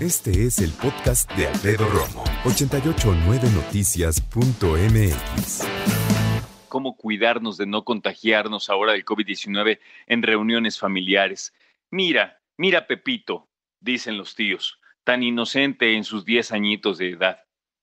Este es el podcast de Alfredo Romo. 889noticias.mx. Cómo cuidarnos de no contagiarnos ahora del COVID-19 en reuniones familiares. Mira, mira Pepito, dicen los tíos, tan inocente en sus 10 añitos de edad.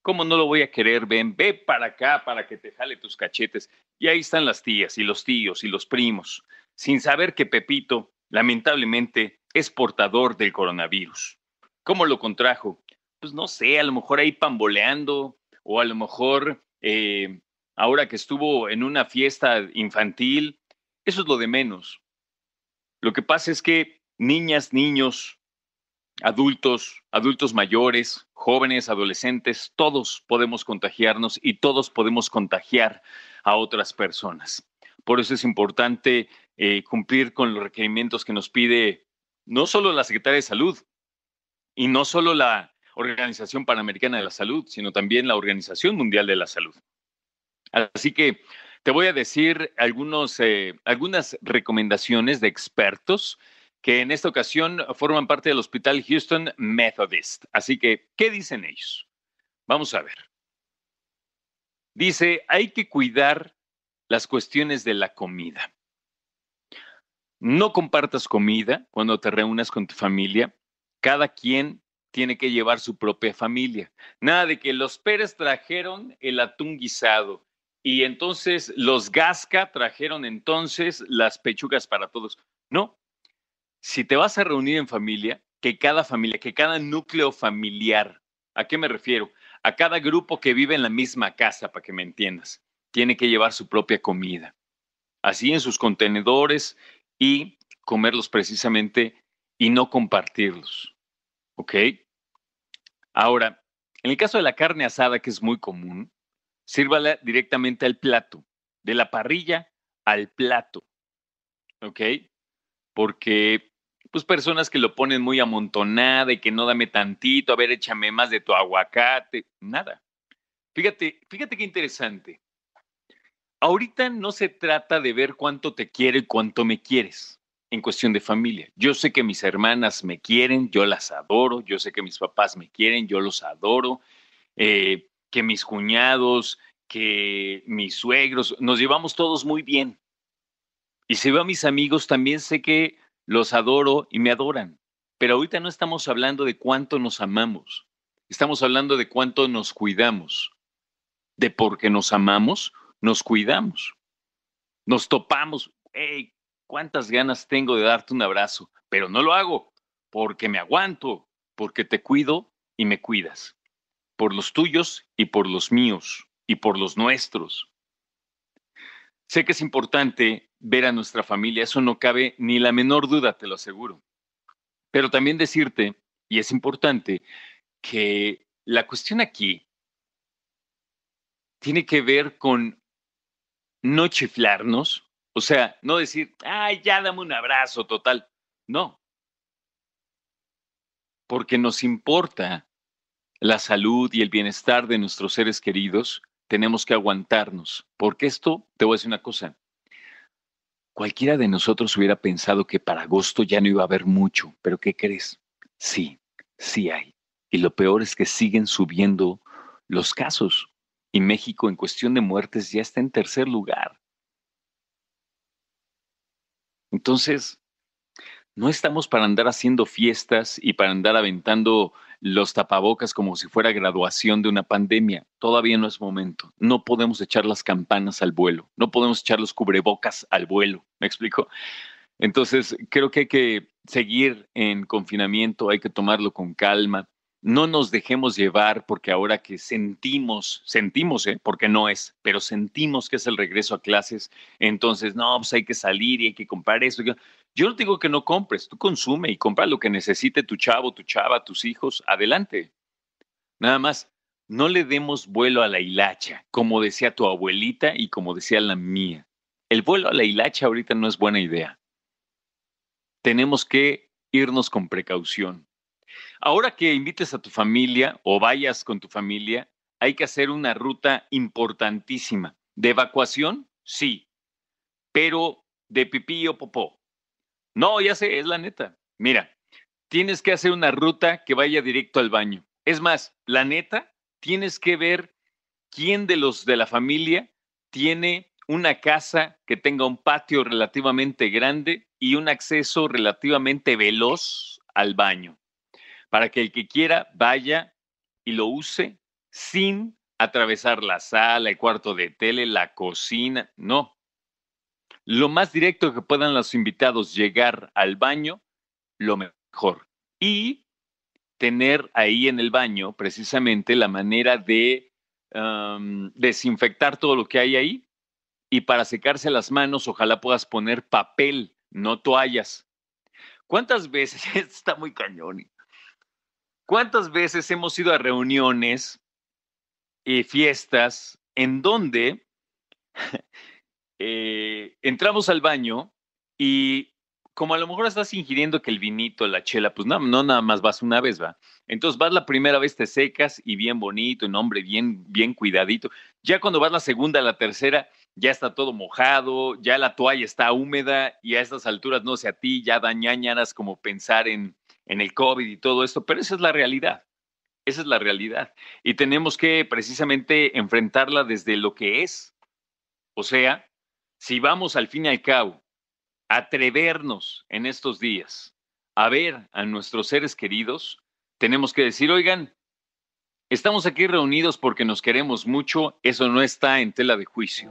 ¿Cómo no lo voy a querer? Ven, ve para acá para que te jale tus cachetes. Y ahí están las tías y los tíos y los primos, sin saber que Pepito, lamentablemente, es portador del coronavirus. ¿Cómo lo contrajo? Pues no sé, a lo mejor ahí pamboleando o a lo mejor eh, ahora que estuvo en una fiesta infantil. Eso es lo de menos. Lo que pasa es que niñas, niños, adultos, adultos mayores, jóvenes, adolescentes, todos podemos contagiarnos y todos podemos contagiar a otras personas. Por eso es importante eh, cumplir con los requerimientos que nos pide no solo la Secretaría de Salud y no solo la Organización Panamericana de la Salud, sino también la Organización Mundial de la Salud. Así que te voy a decir algunos, eh, algunas recomendaciones de expertos que en esta ocasión forman parte del Hospital Houston Methodist. Así que, ¿qué dicen ellos? Vamos a ver. Dice, hay que cuidar las cuestiones de la comida. No compartas comida cuando te reúnas con tu familia. Cada quien tiene que llevar su propia familia. Nada de que los Pérez trajeron el atún guisado y entonces los Gasca trajeron entonces las pechugas para todos. No. Si te vas a reunir en familia, que cada familia, que cada núcleo familiar, ¿a qué me refiero? A cada grupo que vive en la misma casa, para que me entiendas, tiene que llevar su propia comida. Así en sus contenedores y comerlos precisamente y no compartirlos. ¿Ok? Ahora, en el caso de la carne asada, que es muy común, sírvala directamente al plato, de la parrilla al plato. ¿Ok? Porque, pues, personas que lo ponen muy amontonada y que no dame tantito, a ver, échame más de tu aguacate, nada. Fíjate, fíjate qué interesante. Ahorita no se trata de ver cuánto te quiero y cuánto me quieres en cuestión de familia. Yo sé que mis hermanas me quieren, yo las adoro, yo sé que mis papás me quieren, yo los adoro. Eh, que mis cuñados, que mis suegros, nos llevamos todos muy bien. Y si veo a mis amigos, también sé que los adoro y me adoran. Pero ahorita no estamos hablando de cuánto nos amamos, estamos hablando de cuánto nos cuidamos. De porque nos amamos, nos cuidamos. Nos topamos, hey, cuántas ganas tengo de darte un abrazo, pero no lo hago porque me aguanto, porque te cuido y me cuidas por los tuyos y por los míos y por los nuestros. Sé que es importante ver a nuestra familia, eso no cabe ni la menor duda, te lo aseguro. Pero también decirte, y es importante, que la cuestión aquí tiene que ver con no chiflarnos, o sea, no decir, ay, ya dame un abrazo total. No. Porque nos importa la salud y el bienestar de nuestros seres queridos, tenemos que aguantarnos, porque esto, te voy a decir una cosa, cualquiera de nosotros hubiera pensado que para agosto ya no iba a haber mucho, pero ¿qué crees? Sí, sí hay. Y lo peor es que siguen subiendo los casos. Y México en cuestión de muertes ya está en tercer lugar. Entonces, no estamos para andar haciendo fiestas y para andar aventando los tapabocas como si fuera graduación de una pandemia. Todavía no es momento. No podemos echar las campanas al vuelo. No podemos echar los cubrebocas al vuelo. ¿Me explico? Entonces, creo que hay que seguir en confinamiento, hay que tomarlo con calma. No nos dejemos llevar porque ahora que sentimos, sentimos, ¿eh? porque no es, pero sentimos que es el regreso a clases, entonces, no, pues hay que salir y hay que comprar eso. Yo no digo que no compres, tú consume y compra lo que necesite tu chavo, tu chava, tus hijos, adelante. Nada más, no le demos vuelo a la hilacha, como decía tu abuelita y como decía la mía. El vuelo a la hilacha ahorita no es buena idea. Tenemos que irnos con precaución. Ahora que invites a tu familia o vayas con tu familia, hay que hacer una ruta importantísima. ¿De evacuación? Sí, pero de pipí o popó. No, ya sé, es la neta. Mira, tienes que hacer una ruta que vaya directo al baño. Es más, la neta, tienes que ver quién de los de la familia tiene una casa que tenga un patio relativamente grande y un acceso relativamente veloz al baño, para que el que quiera vaya y lo use sin atravesar la sala, el cuarto de tele, la cocina, no. Lo más directo que puedan los invitados llegar al baño, lo mejor. Y tener ahí en el baño precisamente la manera de desinfectar todo lo que hay ahí. Y para secarse las manos, ojalá puedas poner papel, no toallas. ¿Cuántas veces, está muy cañón, cuántas veces hemos ido a reuniones y fiestas en donde eh, entramos al baño y como a lo mejor estás ingiriendo que el vinito, la chela, pues no, no nada más vas una vez, va. Entonces vas la primera vez, te secas y bien bonito, un hombre bien, bien cuidadito. Ya cuando vas la segunda, la tercera, ya está todo mojado, ya la toalla está húmeda y a estas alturas, no sé a ti, ya dañañaras como pensar en, en el COVID y todo esto, pero esa es la realidad. Esa es la realidad. Y tenemos que precisamente enfrentarla desde lo que es. O sea, si vamos al fin y al cabo atrevernos en estos días a ver a nuestros seres queridos, tenemos que decir, oigan, estamos aquí reunidos porque nos queremos mucho, eso no está en tela de juicio.